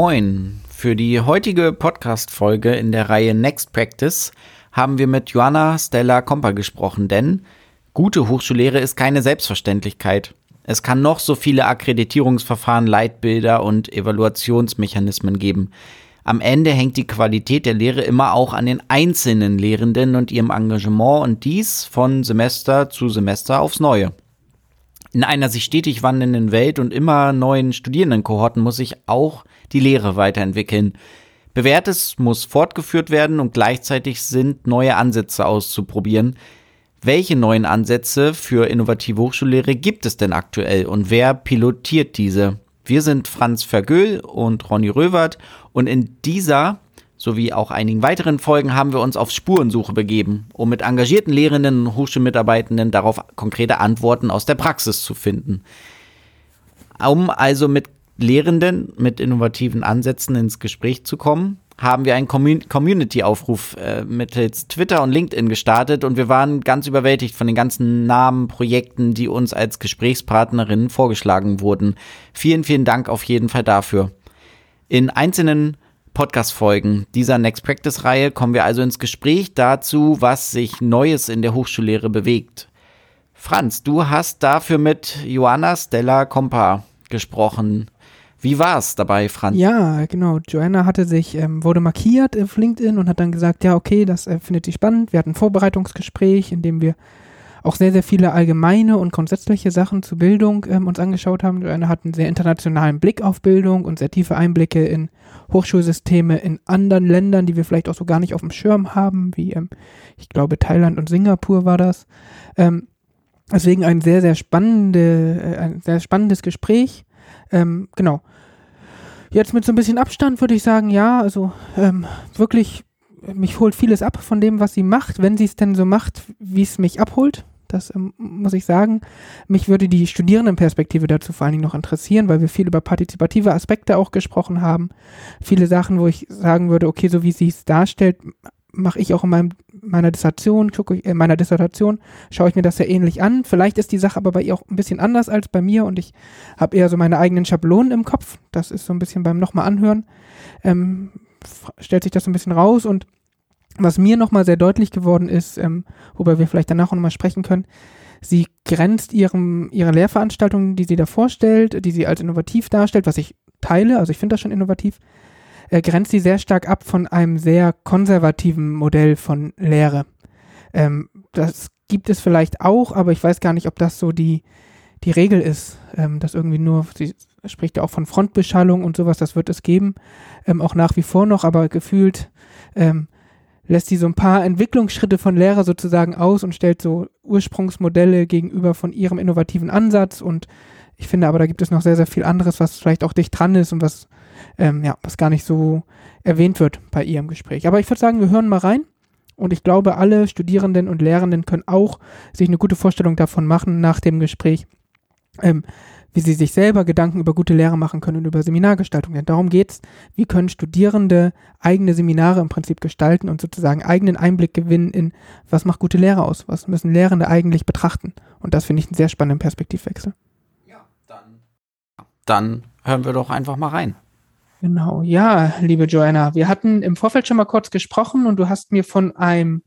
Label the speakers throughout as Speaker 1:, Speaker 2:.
Speaker 1: Moin. Für die heutige Podcast-Folge in der Reihe Next Practice haben wir mit Joanna Stella Komper gesprochen, denn gute Hochschullehre ist keine Selbstverständlichkeit. Es kann noch so viele Akkreditierungsverfahren, Leitbilder und Evaluationsmechanismen geben. Am Ende hängt die Qualität der Lehre immer auch an den einzelnen Lehrenden und ihrem Engagement und dies von Semester zu Semester aufs Neue. In einer sich stetig wandelnden Welt und immer neuen Studierendenkohorten muss sich auch die Lehre weiterentwickeln. Bewährtes muss fortgeführt werden und gleichzeitig sind neue Ansätze auszuprobieren. Welche neuen Ansätze für innovative Hochschullehre gibt es denn aktuell und wer pilotiert diese? Wir sind Franz Vergöhl und Ronny Röwert und in dieser sowie auch einigen weiteren Folgen haben wir uns auf Spurensuche begeben, um mit engagierten Lehrenden und Hochschulmitarbeitenden darauf konkrete Antworten aus der Praxis zu finden. Um also mit Lehrenden mit innovativen Ansätzen ins Gespräch zu kommen, haben wir einen Community-Aufruf äh, mittels Twitter und LinkedIn gestartet und wir waren ganz überwältigt von den ganzen Namen, Projekten, die uns als Gesprächspartnerinnen vorgeschlagen wurden. Vielen, vielen Dank auf jeden Fall dafür. In einzelnen Podcast-Folgen dieser Next Practice-Reihe kommen wir also ins Gespräch dazu, was sich Neues in der Hochschullehre bewegt. Franz, du hast dafür mit Joanna Stella Kompa gesprochen. Wie war es dabei, Franz?
Speaker 2: Ja, genau. Joanna hatte sich, ähm, wurde markiert auf LinkedIn und hat dann gesagt, ja, okay, das äh, findet sie spannend. Wir hatten ein Vorbereitungsgespräch, in dem wir auch sehr, sehr viele allgemeine und grundsätzliche Sachen zu Bildung ähm, uns angeschaut haben. Joanna hat einen sehr internationalen Blick auf Bildung und sehr tiefe Einblicke in Hochschulsysteme in anderen Ländern, die wir vielleicht auch so gar nicht auf dem Schirm haben, wie ähm, ich glaube Thailand und Singapur war das. Ähm, deswegen ein sehr, sehr spannende, äh, ein sehr spannendes Gespräch. Ähm, genau. Jetzt mit so ein bisschen Abstand würde ich sagen, ja, also ähm, wirklich, mich holt vieles ab von dem, was sie macht, wenn sie es denn so macht, wie es mich abholt. Das ähm, muss ich sagen. Mich würde die Studierendenperspektive dazu vor allen Dingen noch interessieren, weil wir viel über partizipative Aspekte auch gesprochen haben. Viele Sachen, wo ich sagen würde, okay, so wie sie es darstellt, mache ich auch in meinem, meiner Dissertation, gucke ich, in meiner Dissertation, schaue ich mir das ja ähnlich an. Vielleicht ist die Sache aber bei ihr auch ein bisschen anders als bei mir und ich habe eher so meine eigenen Schablonen im Kopf. Das ist so ein bisschen beim nochmal anhören, ähm, stellt sich das so ein bisschen raus und was mir nochmal sehr deutlich geworden ist, ähm, worüber wir vielleicht danach auch nochmal sprechen können, sie grenzt ihrem, ihre Lehrveranstaltungen, die sie da vorstellt, die sie als innovativ darstellt, was ich teile, also ich finde das schon innovativ, äh, grenzt sie sehr stark ab von einem sehr konservativen Modell von Lehre. Ähm, das gibt es vielleicht auch, aber ich weiß gar nicht, ob das so die, die Regel ist, ähm, dass irgendwie nur, sie spricht ja auch von Frontbeschallung und sowas, das wird es geben, ähm, auch nach wie vor noch, aber gefühlt ähm, lässt sie so ein paar Entwicklungsschritte von Lehrer sozusagen aus und stellt so Ursprungsmodelle gegenüber von ihrem innovativen Ansatz und ich finde aber, da gibt es noch sehr, sehr viel anderes, was vielleicht auch dicht dran ist und was, ähm, ja, was gar nicht so erwähnt wird bei ihrem Gespräch. Aber ich würde sagen, wir hören mal rein. Und ich glaube, alle Studierenden und Lehrenden können auch sich eine gute Vorstellung davon machen nach dem Gespräch, ähm, wie sie sich selber Gedanken über gute Lehre machen können und über Seminargestaltung. Denn darum geht's. Wie können Studierende eigene Seminare im Prinzip gestalten und sozusagen eigenen Einblick gewinnen in, was macht gute Lehre aus? Was müssen Lehrende eigentlich betrachten? Und das finde ich einen sehr spannenden Perspektivwechsel.
Speaker 1: Ja, dann, dann hören wir doch einfach mal rein.
Speaker 2: Genau, ja, liebe Joanna, wir hatten im Vorfeld schon mal kurz gesprochen und du hast mir von einem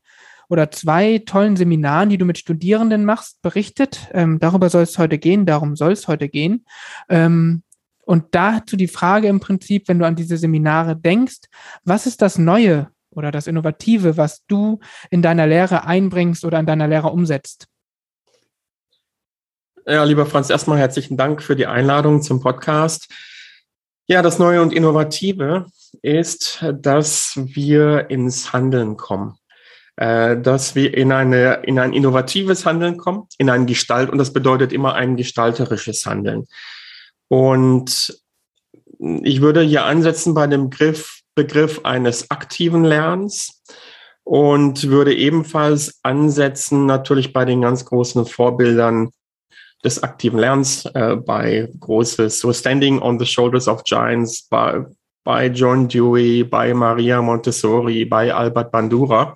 Speaker 2: oder zwei tollen Seminaren, die du mit Studierenden machst, berichtet. Ähm, darüber soll es heute gehen, darum soll es heute gehen. Ähm, und dazu die Frage im Prinzip, wenn du an diese Seminare denkst, was ist das Neue oder das Innovative, was du in deiner Lehre einbringst oder in deiner Lehre umsetzt?
Speaker 3: Ja, lieber Franz, erstmal herzlichen Dank für die Einladung zum Podcast. Ja, das Neue und Innovative ist, dass wir ins Handeln kommen. Äh, dass wir in, eine, in ein innovatives Handeln kommen, in ein Gestalt, und das bedeutet immer ein gestalterisches Handeln. Und ich würde hier ansetzen bei dem Begriff, Begriff eines aktiven Lernens und würde ebenfalls ansetzen natürlich bei den ganz großen Vorbildern des aktiven Lernens, äh, bei großes, so Standing on the Shoulders of Giants, bei, bei John Dewey, bei Maria Montessori, bei Albert Bandura.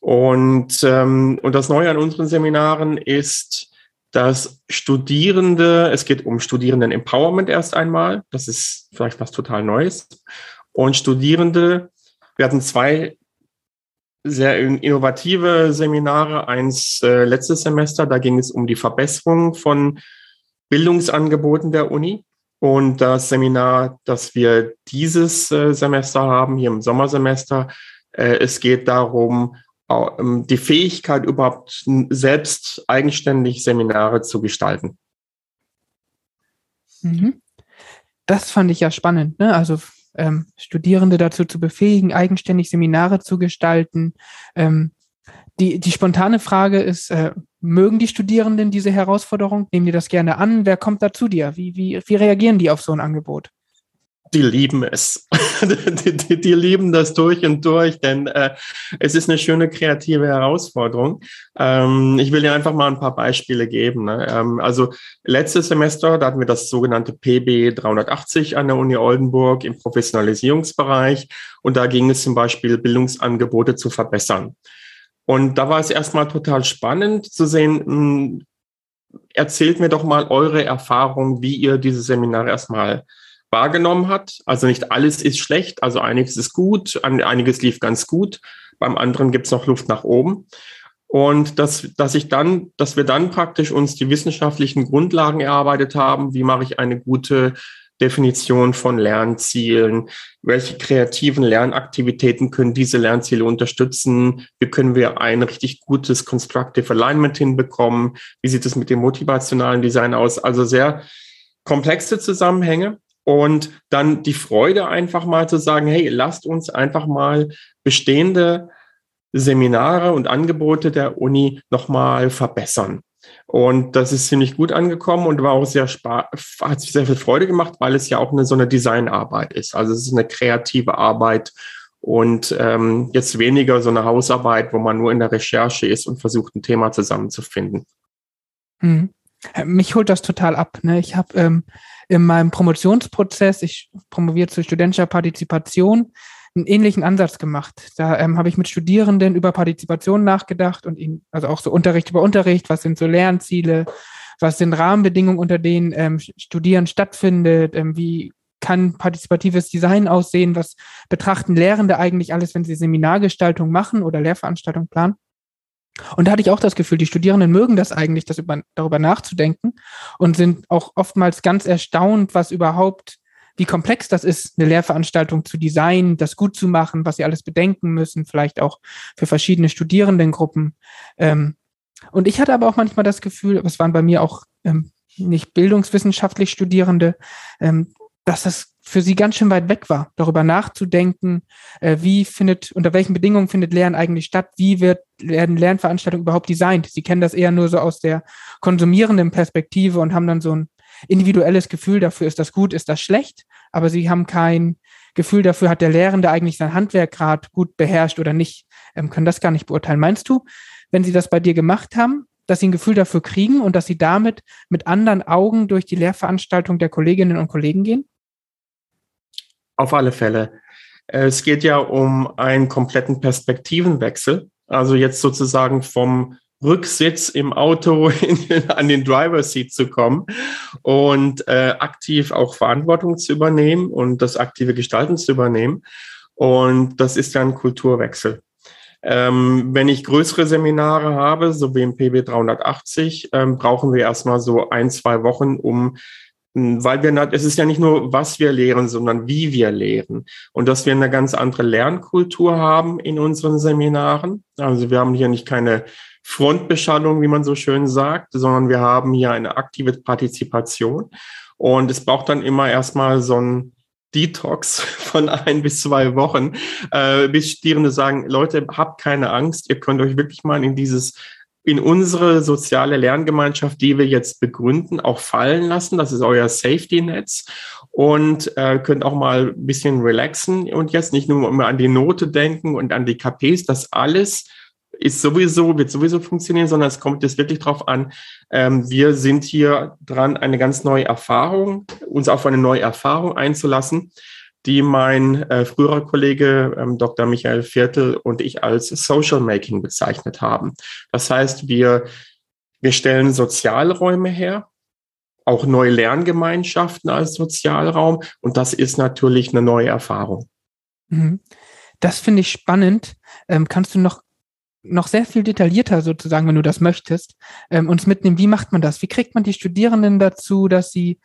Speaker 3: Und, ähm, und das Neue an unseren Seminaren ist, dass Studierende, es geht um Studierenden-Empowerment erst einmal, das ist vielleicht was total Neues. Und Studierende, wir hatten zwei sehr innovative Seminare, eins äh, letztes Semester, da ging es um die Verbesserung von Bildungsangeboten der Uni. Und das Seminar, das wir dieses äh, Semester haben, hier im Sommersemester, äh, es geht darum, ähm, die Fähigkeit, überhaupt selbst eigenständig Seminare zu gestalten.
Speaker 2: Mhm. Das fand ich ja spannend. Ne? Also ähm, Studierende dazu zu befähigen, eigenständig Seminare zu gestalten. Ähm, die, die spontane Frage ist, äh, mögen die Studierenden diese Herausforderung? Nehmen die das gerne an? Wer kommt da zu dir? Wie, wie, wie reagieren die auf so ein Angebot?
Speaker 3: Die lieben es. die, die, die, lieben das durch und durch, denn äh, es ist eine schöne kreative Herausforderung. Ähm, ich will dir einfach mal ein paar Beispiele geben. Ne? Ähm, also letztes Semester, da hatten wir das sogenannte PB 380 an der Uni Oldenburg im Professionalisierungsbereich und da ging es zum Beispiel, Bildungsangebote zu verbessern. Und da war es erstmal total spannend zu sehen, mh, hm, erzählt mir doch mal eure Erfahrung, wie ihr diese Seminare erstmal wahrgenommen hat. Also nicht alles ist schlecht, also einiges ist gut, einiges lief ganz gut, beim anderen gibt es noch Luft nach oben. Und dass, dass ich dann, dass wir dann praktisch uns die wissenschaftlichen Grundlagen erarbeitet haben, wie mache ich eine gute Definition von Lernzielen, welche kreativen Lernaktivitäten können diese Lernziele unterstützen, wie können wir ein richtig gutes Constructive Alignment hinbekommen, wie sieht es mit dem motivationalen Design aus, also sehr komplexe Zusammenhänge und dann die Freude einfach mal zu sagen, hey, lasst uns einfach mal bestehende Seminare und Angebote der Uni nochmal verbessern. Und das ist ziemlich gut angekommen und war auch sehr hat sich sehr viel Freude gemacht, weil es ja auch eine so eine Designarbeit ist. Also es ist eine kreative Arbeit und ähm, jetzt weniger so eine Hausarbeit, wo man nur in der Recherche ist und versucht, ein Thema zusammenzufinden.
Speaker 2: Hm. Mich holt das total ab. Ne? Ich habe ähm, in meinem Promotionsprozess, ich promoviere zu studentischer Partizipation, einen ähnlichen Ansatz gemacht. Da ähm, habe ich mit Studierenden über Partizipation nachgedacht und ihnen, also auch so Unterricht über Unterricht, was sind so Lernziele, was sind Rahmenbedingungen, unter denen ähm, Studieren stattfindet, ähm, wie kann partizipatives Design aussehen, was betrachten Lehrende eigentlich alles, wenn sie Seminargestaltung machen oder Lehrveranstaltungen planen. Und da hatte ich auch das Gefühl, die Studierenden mögen das eigentlich, das über, darüber nachzudenken und sind auch oftmals ganz erstaunt, was überhaupt, wie komplex das ist, eine Lehrveranstaltung zu designen, das gut zu machen, was sie alles bedenken müssen, vielleicht auch für verschiedene Studierendengruppen. Ähm, und ich hatte aber auch manchmal das Gefühl, es waren bei mir auch ähm, nicht bildungswissenschaftlich Studierende, ähm, dass das für sie ganz schön weit weg war, darüber nachzudenken, äh, wie findet, unter welchen Bedingungen findet Lernen eigentlich statt, wie wird, werden Lernveranstaltungen überhaupt designt. Sie kennen das eher nur so aus der konsumierenden Perspektive und haben dann so ein individuelles Gefühl dafür, ist das gut, ist das schlecht, aber sie haben kein Gefühl dafür, hat der Lehrende eigentlich sein Handwerk gerade gut beherrscht oder nicht, ähm, können das gar nicht beurteilen. Meinst du, wenn sie das bei dir gemacht haben, dass sie ein Gefühl dafür kriegen und dass sie damit mit anderen Augen durch die Lehrveranstaltung der Kolleginnen und Kollegen gehen?
Speaker 3: Auf alle Fälle. Es geht ja um einen kompletten Perspektivenwechsel. Also jetzt sozusagen vom Rücksitz im Auto in, an den Driver Seat zu kommen und äh, aktiv auch Verantwortung zu übernehmen und das aktive Gestalten zu übernehmen. Und das ist ja ein Kulturwechsel. Ähm, wenn ich größere Seminare habe, so wie im PB 380, ähm, brauchen wir erstmal so ein, zwei Wochen, um weil wir, es ist ja nicht nur, was wir lehren, sondern wie wir lehren. Und dass wir eine ganz andere Lernkultur haben in unseren Seminaren. Also wir haben hier nicht keine Frontbeschallung, wie man so schön sagt, sondern wir haben hier eine aktive Partizipation. Und es braucht dann immer erstmal so ein Detox von ein bis zwei Wochen, äh, bis Studierende sagen, Leute, habt keine Angst, ihr könnt euch wirklich mal in dieses in unsere soziale Lerngemeinschaft, die wir jetzt begründen, auch fallen lassen. Das ist euer Safety-Netz und äh, könnt auch mal ein bisschen relaxen und jetzt nicht nur immer an die Note denken und an die KPs. Das alles ist sowieso, wird sowieso funktionieren, sondern es kommt jetzt wirklich drauf an. Ähm, wir sind hier dran, eine ganz neue Erfahrung, uns auf eine neue Erfahrung einzulassen die mein äh, früherer Kollege ähm, Dr. Michael Viertel und ich als Social Making bezeichnet haben. Das heißt, wir Wir stellen Sozialräume her, auch neue Lerngemeinschaften als Sozialraum. Und das ist natürlich eine neue Erfahrung.
Speaker 2: Mhm. Das finde ich spannend. Ähm, kannst du noch, noch sehr viel detaillierter sozusagen, wenn du das möchtest, ähm, uns mitnehmen? Wie macht man das? Wie kriegt man die Studierenden dazu, dass sie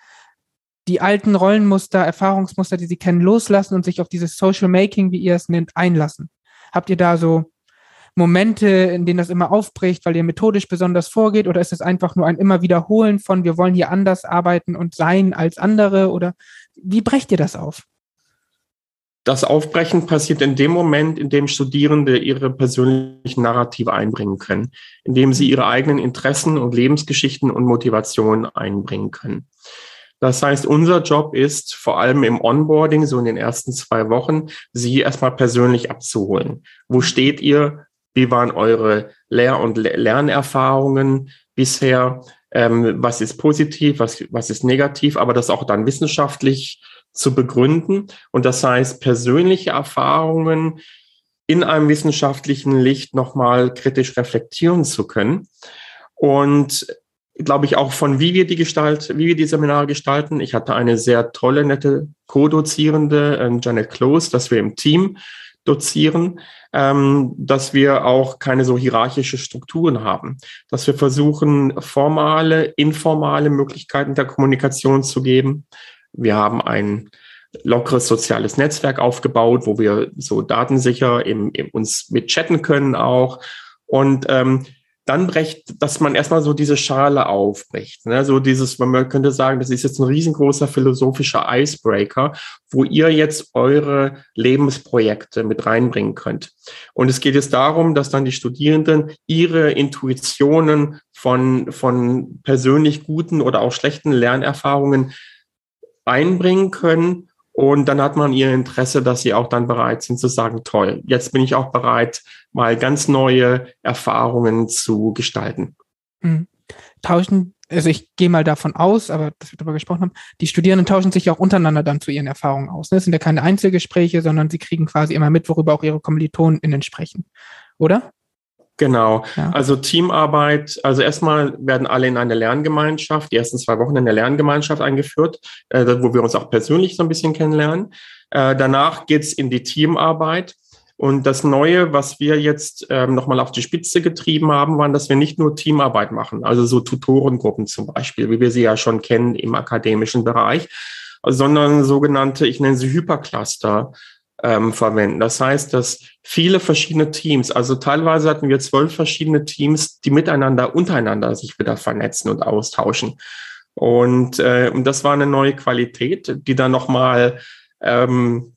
Speaker 2: die alten Rollenmuster, Erfahrungsmuster, die sie kennen, loslassen und sich auf dieses Social Making, wie ihr es nennt, einlassen? Habt ihr da so Momente, in denen das immer aufbricht, weil ihr methodisch besonders vorgeht? Oder ist es einfach nur ein immer Wiederholen von, wir wollen hier anders arbeiten und sein als andere? Oder wie brecht ihr das auf?
Speaker 3: Das Aufbrechen passiert in dem Moment, in dem Studierende ihre persönlichen Narrative einbringen können, in dem sie ihre eigenen Interessen und Lebensgeschichten und Motivationen einbringen können. Das heißt, unser Job ist vor allem im Onboarding, so in den ersten zwei Wochen, Sie erstmal persönlich abzuholen. Wo steht ihr? Wie waren eure Lehr- und Lernerfahrungen bisher? Ähm, was ist positiv? Was, was ist negativ? Aber das auch dann wissenschaftlich zu begründen. Und das heißt, persönliche Erfahrungen in einem wissenschaftlichen Licht nochmal kritisch reflektieren zu können. Und glaube ich, auch von wie wir die Gestalt, wie wir die Seminare gestalten. Ich hatte eine sehr tolle, nette Co-Dozierende, äh, Janet Close, dass wir im Team dozieren, ähm, dass wir auch keine so hierarchische Strukturen haben, dass wir versuchen, formale, informale Möglichkeiten der Kommunikation zu geben. Wir haben ein lockeres soziales Netzwerk aufgebaut, wo wir so datensicher im, im uns mit chatten können auch. Und ähm, dann brecht, dass man erstmal so diese Schale aufbricht. Ne? So dieses, man könnte sagen, das ist jetzt ein riesengroßer philosophischer Icebreaker, wo ihr jetzt eure Lebensprojekte mit reinbringen könnt. Und es geht jetzt darum, dass dann die Studierenden ihre Intuitionen von, von persönlich guten oder auch schlechten Lernerfahrungen einbringen können und dann hat man ihr Interesse, dass sie auch dann bereit sind zu sagen, toll, jetzt bin ich auch bereit, mal ganz neue Erfahrungen zu gestalten.
Speaker 2: Mhm. Tauschen, also ich gehe mal davon aus, aber dass wir darüber gesprochen haben, die Studierenden tauschen sich auch untereinander dann zu ihren Erfahrungen aus. Ne? Es sind ja keine Einzelgespräche, sondern sie kriegen quasi immer mit, worüber auch ihre KommilitonInnen sprechen. Oder?
Speaker 3: Genau. Ja. Also Teamarbeit, also erstmal werden alle in eine Lerngemeinschaft, die ersten zwei Wochen in der Lerngemeinschaft eingeführt, äh, wo wir uns auch persönlich so ein bisschen kennenlernen. Äh, danach geht's in die Teamarbeit. Und das Neue, was wir jetzt ähm, nochmal auf die Spitze getrieben haben, waren, dass wir nicht nur Teamarbeit machen, also so Tutorengruppen zum Beispiel, wie wir sie ja schon kennen im akademischen Bereich, sondern sogenannte, ich nenne sie Hypercluster, ähm, verwenden. Das heißt, dass viele verschiedene Teams, also teilweise hatten wir zwölf verschiedene Teams, die miteinander, untereinander sich wieder vernetzen und austauschen. Und, äh, das war eine neue Qualität, die dann nochmal ähm,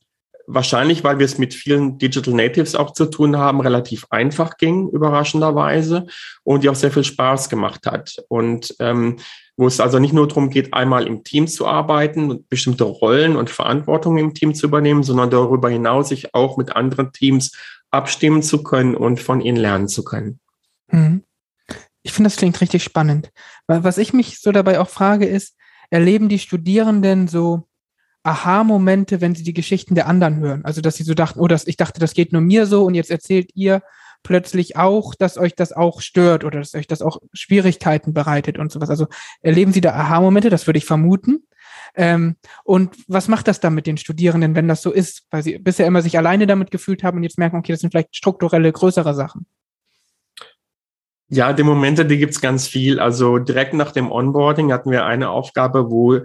Speaker 3: wahrscheinlich, weil wir es mit vielen Digital Natives auch zu tun haben, relativ einfach ging, überraschenderweise, und die auch sehr viel Spaß gemacht hat. Und ähm, wo es also nicht nur darum geht, einmal im Team zu arbeiten und bestimmte Rollen und Verantwortung im Team zu übernehmen, sondern darüber hinaus sich auch mit anderen Teams abstimmen zu können und von ihnen lernen zu können.
Speaker 2: Mhm. Ich finde, das klingt richtig spannend. Was ich mich so dabei auch frage, ist, erleben die Studierenden so Aha-Momente, wenn sie die Geschichten der anderen hören? Also, dass sie so dachten, oh, das, ich dachte, das geht nur mir so und jetzt erzählt ihr plötzlich auch, dass euch das auch stört oder dass euch das auch Schwierigkeiten bereitet und sowas. Also erleben Sie da Aha-Momente, das würde ich vermuten. Ähm, und was macht das dann mit den Studierenden, wenn das so ist? Weil sie bisher immer sich alleine damit gefühlt haben und jetzt merken, okay, das sind vielleicht strukturelle, größere Sachen.
Speaker 3: Ja, die Momente, die gibt's ganz viel. Also direkt nach dem Onboarding hatten wir eine Aufgabe, wo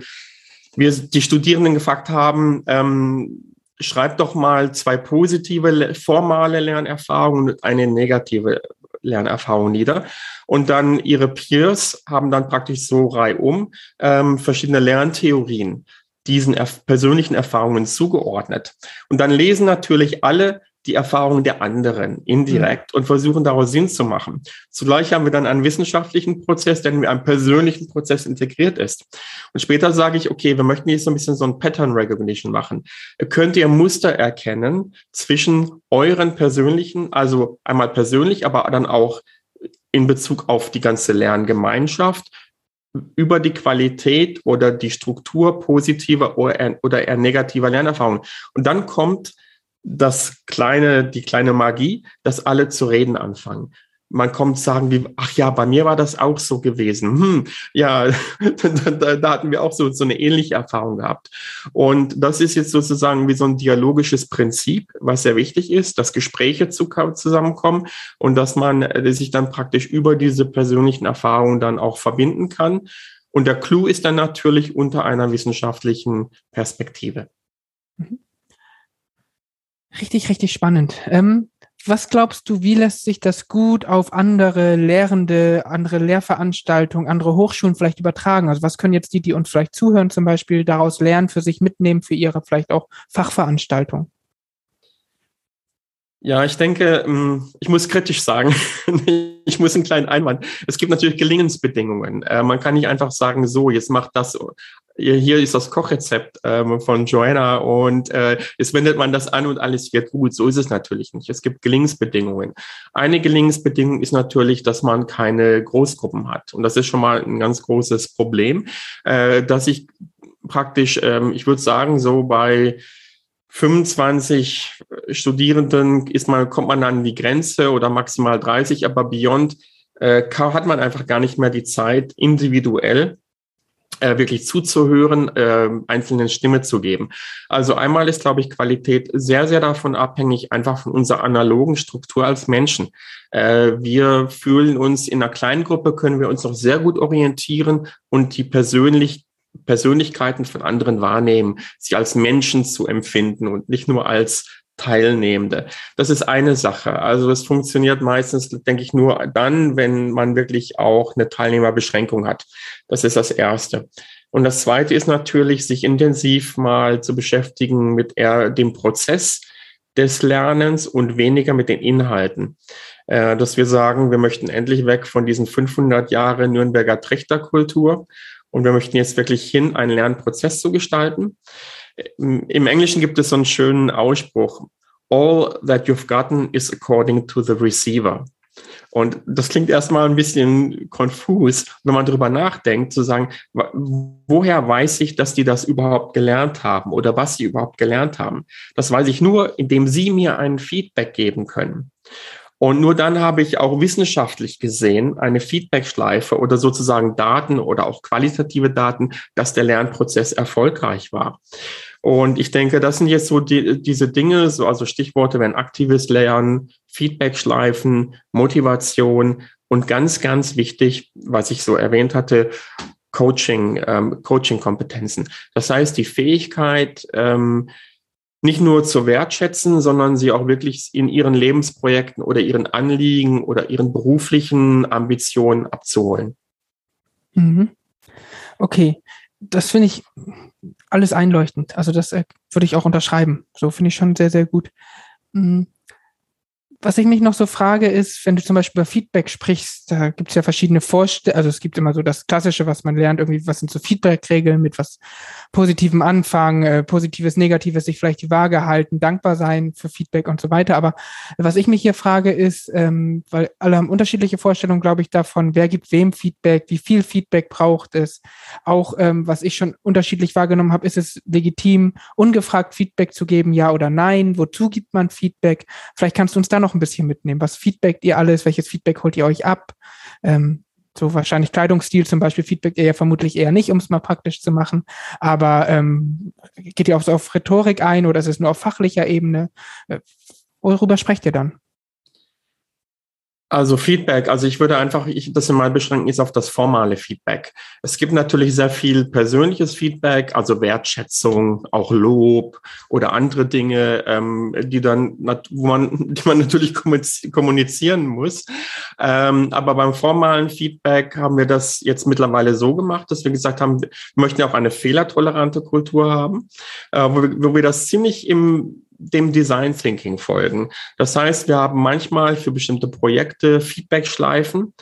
Speaker 3: wir die Studierenden gefragt haben, ähm, schreibt doch mal zwei positive formale Lernerfahrungen und eine negative Lernerfahrung nieder. Und dann ihre Peers haben dann praktisch so reihum ähm, verschiedene Lerntheorien diesen erf persönlichen Erfahrungen zugeordnet. Und dann lesen natürlich alle die Erfahrungen der anderen indirekt mhm. und versuchen daraus Sinn zu machen. Zugleich haben wir dann einen wissenschaftlichen Prozess, der in einem persönlichen Prozess integriert ist. Und später sage ich, okay, wir möchten jetzt so ein bisschen so ein Pattern Recognition machen. Könnt ihr Muster erkennen zwischen euren persönlichen, also einmal persönlich, aber dann auch in Bezug auf die ganze Lerngemeinschaft, über die Qualität oder die Struktur positiver oder eher, oder eher negativer Lernerfahrungen. Und dann kommt das kleine, die kleine Magie, dass alle zu reden anfangen. man kommt sagen wie, ach ja, bei mir war das auch so gewesen. Hm, ja, da, da, hatten wir auch so, so eine ähnliche Erfahrung gehabt. Und das ist jetzt sozusagen wie so ein dialogisches Prinzip, was sehr wichtig ist, dass Gespräche zu, zusammenkommen und dass man äh, sich dann praktisch über diese persönlichen Erfahrungen dann auch verbinden kann. Und der Clou ist dann natürlich unter einer wissenschaftlichen Perspektive. Mhm.
Speaker 2: Richtig, richtig spannend. Ähm, was glaubst du, wie lässt sich das gut auf andere Lehrende, andere Lehrveranstaltungen, andere Hochschulen vielleicht übertragen? Also was können jetzt die, die uns vielleicht zuhören, zum Beispiel daraus lernen, für sich mitnehmen, für ihre vielleicht auch Fachveranstaltung?
Speaker 3: Ja, ich denke, ähm, ich muss kritisch sagen, ich muss einen kleinen Einwand. Es gibt natürlich Gelingensbedingungen. Äh, man kann nicht einfach sagen, so, jetzt macht das hier ist das Kochrezept ähm, von Joanna und äh, jetzt wendet man das an und alles wird gut. So ist es natürlich nicht. Es gibt Gelingensbedingungen. Eine Gelingensbedingung ist natürlich, dass man keine Großgruppen hat. Und das ist schon mal ein ganz großes Problem, äh, dass ich praktisch, ähm, ich würde sagen, so bei 25 Studierenden ist man, kommt man an die Grenze oder maximal 30, aber beyond äh, hat man einfach gar nicht mehr die Zeit, individuell äh, wirklich zuzuhören, äh, einzelnen Stimme zu geben. Also einmal ist, glaube ich, Qualität sehr, sehr davon abhängig, einfach von unserer analogen Struktur als Menschen. Äh, wir fühlen uns in einer kleinen Gruppe, können wir uns noch sehr gut orientieren und die persönlich Persönlichkeiten von anderen wahrnehmen, sie als Menschen zu empfinden und nicht nur als Teilnehmende. Das ist eine Sache. Also es funktioniert meistens, denke ich, nur dann, wenn man wirklich auch eine Teilnehmerbeschränkung hat. Das ist das Erste. Und das Zweite ist natürlich, sich intensiv mal zu beschäftigen mit eher dem Prozess des Lernens und weniger mit den Inhalten. Äh, dass wir sagen, wir möchten endlich weg von diesen 500 Jahre Nürnberger Trichterkultur und wir möchten jetzt wirklich hin, einen Lernprozess zu gestalten. Im Englischen gibt es so einen schönen Ausspruch. All that you've gotten is according to the receiver. Und das klingt erstmal ein bisschen konfus, wenn man darüber nachdenkt, zu sagen, woher weiß ich, dass die das überhaupt gelernt haben oder was sie überhaupt gelernt haben? Das weiß ich nur, indem sie mir ein Feedback geben können. Und nur dann habe ich auch wissenschaftlich gesehen eine Feedbackschleife oder sozusagen Daten oder auch qualitative Daten, dass der Lernprozess erfolgreich war. Und ich denke, das sind jetzt so die, diese Dinge, so also Stichworte wenn aktives Lernen, Feedbackschleifen, Motivation und ganz, ganz wichtig, was ich so erwähnt hatte, Coaching, ähm, Coaching-Kompetenzen. Das heißt, die Fähigkeit, ähm, nicht nur zu wertschätzen, sondern sie auch wirklich in ihren Lebensprojekten oder ihren Anliegen oder ihren beruflichen Ambitionen abzuholen.
Speaker 2: Mhm. Okay, das finde ich alles einleuchtend. Also das äh, würde ich auch unterschreiben. So finde ich schon sehr, sehr gut. Mhm was ich mich noch so frage, ist, wenn du zum Beispiel über Feedback sprichst, da gibt es ja verschiedene Vorstellungen, also es gibt immer so das Klassische, was man lernt, irgendwie, was sind so Feedback-Regeln mit was positivem Anfang, äh, positives, negatives, sich vielleicht die Waage halten, dankbar sein für Feedback und so weiter. Aber was ich mich hier frage, ist, ähm, weil alle haben unterschiedliche Vorstellungen, glaube ich, davon, wer gibt wem Feedback, wie viel Feedback braucht es. Auch ähm, was ich schon unterschiedlich wahrgenommen habe, ist es legitim, ungefragt Feedback zu geben, ja oder nein? Wozu gibt man Feedback? Vielleicht kannst du uns da noch ein bisschen mitnehmen. Was feedbackt ihr alles? Welches Feedback holt ihr euch ab? Ähm, so wahrscheinlich Kleidungsstil zum Beispiel feedbackt ihr ja vermutlich eher nicht, um es mal praktisch zu machen. Aber ähm, geht ihr auch so auf Rhetorik ein oder ist es nur auf fachlicher Ebene? Äh, worüber sprecht ihr dann?
Speaker 3: Also Feedback, also ich würde einfach ich, das mal beschränken, ist auf das formale Feedback. Es gibt natürlich sehr viel persönliches Feedback, also Wertschätzung, auch Lob oder andere Dinge, ähm, die dann, wo man, die man natürlich kommunizieren muss. Ähm, aber beim formalen Feedback haben wir das jetzt mittlerweile so gemacht, dass wir gesagt haben, wir möchten ja auch eine fehlertolerante Kultur haben, äh, wo, wir, wo wir das ziemlich im dem Design Thinking folgen. Das heißt, wir haben manchmal für bestimmte Projekte Feedback-Schleifen,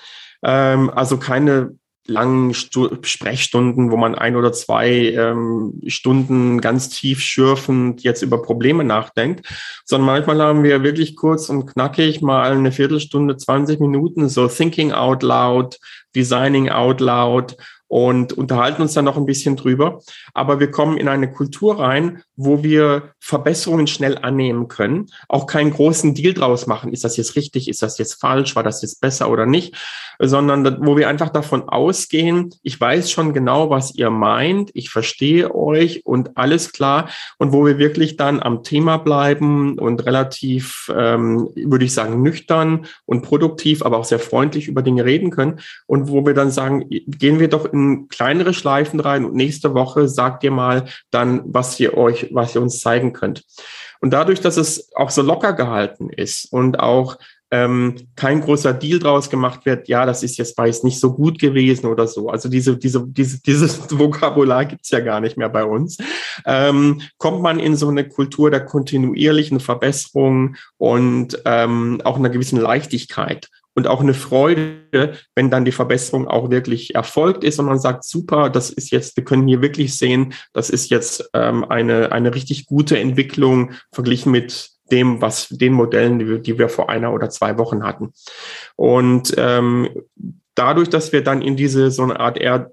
Speaker 3: ähm, also keine langen Stu Sprechstunden, wo man ein oder zwei ähm, Stunden ganz tief schürfend jetzt über Probleme nachdenkt, sondern manchmal haben wir wirklich kurz und knackig mal eine Viertelstunde, 20 Minuten so Thinking out loud, Designing out loud und unterhalten uns dann noch ein bisschen drüber. Aber wir kommen in eine Kultur rein, wo wir Verbesserungen schnell annehmen können, auch keinen großen Deal draus machen. Ist das jetzt richtig? Ist das jetzt falsch? War das jetzt besser oder nicht? Sondern wo wir einfach davon ausgehen, ich weiß schon genau, was ihr meint, ich verstehe euch und alles klar. Und wo wir wirklich dann am Thema bleiben und relativ, ähm, würde ich sagen, nüchtern und produktiv, aber auch sehr freundlich über Dinge reden können. Und wo wir dann sagen, gehen wir doch in kleinere Schleifen rein und nächste Woche sagt ihr mal dann, was ihr euch, was ihr uns zeigen könnt. Und dadurch, dass es auch so locker gehalten ist und auch ähm, kein großer Deal draus gemacht wird, ja, das ist jetzt weiß nicht so gut gewesen oder so. Also diese, diese, diese, dieses Vokabular gibt's ja gar nicht mehr bei uns. Ähm, kommt man in so eine Kultur der kontinuierlichen Verbesserung und ähm, auch einer gewissen Leichtigkeit und auch eine Freude, wenn dann die Verbesserung auch wirklich erfolgt ist und man sagt, super, das ist jetzt, wir können hier wirklich sehen, das ist jetzt ähm, eine, eine richtig gute Entwicklung verglichen mit dem, was den Modellen, die wir, die wir vor einer oder zwei Wochen hatten. Und ähm, dadurch, dass wir dann in diese so eine Art eher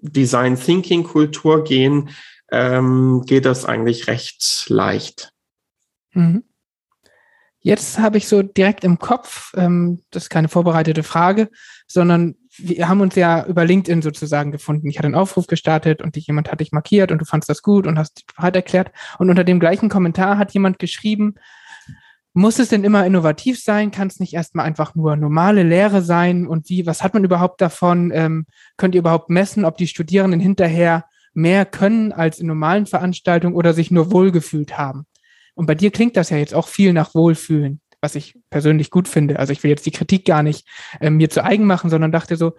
Speaker 3: Design Thinking Kultur gehen, ähm, geht das eigentlich recht leicht.
Speaker 2: Mhm. Jetzt habe ich so direkt im Kopf, ähm, das ist keine vorbereitete Frage, sondern wir haben uns ja über LinkedIn sozusagen gefunden. Ich hatte einen Aufruf gestartet und dich, jemand hat dich markiert und du fandest das gut und hast bereit erklärt. Und unter dem gleichen Kommentar hat jemand geschrieben, muss es denn immer innovativ sein? Kann es nicht erstmal einfach nur normale Lehre sein? Und wie, was hat man überhaupt davon? Ähm, könnt ihr überhaupt messen, ob die Studierenden hinterher mehr können als in normalen Veranstaltungen oder sich nur wohlgefühlt haben? Und bei dir klingt das ja jetzt auch viel nach Wohlfühlen, was ich persönlich gut finde. Also ich will jetzt die Kritik gar nicht äh, mir zu eigen machen, sondern dachte so,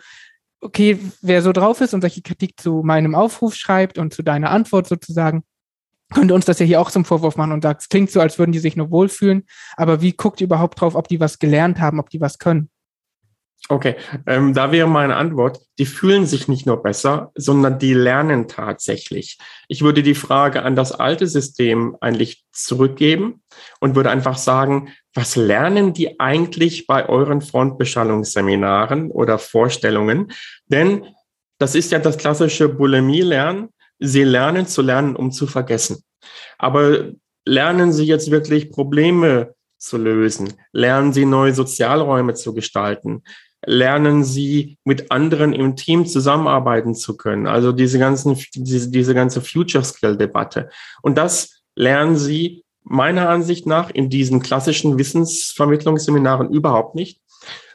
Speaker 2: okay, wer so drauf ist und solche Kritik zu meinem Aufruf schreibt und zu deiner Antwort sozusagen, könnte uns das ja hier auch zum Vorwurf machen und sagt, es klingt so, als würden die sich nur wohlfühlen, aber wie guckt ihr überhaupt drauf, ob die was gelernt haben, ob die was können?
Speaker 3: Okay, ähm, da wäre meine Antwort, die fühlen sich nicht nur besser, sondern die lernen tatsächlich. Ich würde die Frage an das alte System eigentlich zurückgeben und würde einfach sagen, was lernen die eigentlich bei euren Frontbeschallungsseminaren oder Vorstellungen? Denn das ist ja das klassische Bulimie-Lernen. Sie lernen zu lernen, um zu vergessen. Aber lernen Sie jetzt wirklich Probleme zu lösen? Lernen Sie neue Sozialräume zu gestalten? Lernen sie mit anderen im Team zusammenarbeiten zu können. Also diese ganzen, diese, diese ganze Future Skill Debatte. Und das lernen sie meiner Ansicht nach in diesen klassischen Wissensvermittlungsseminaren überhaupt nicht.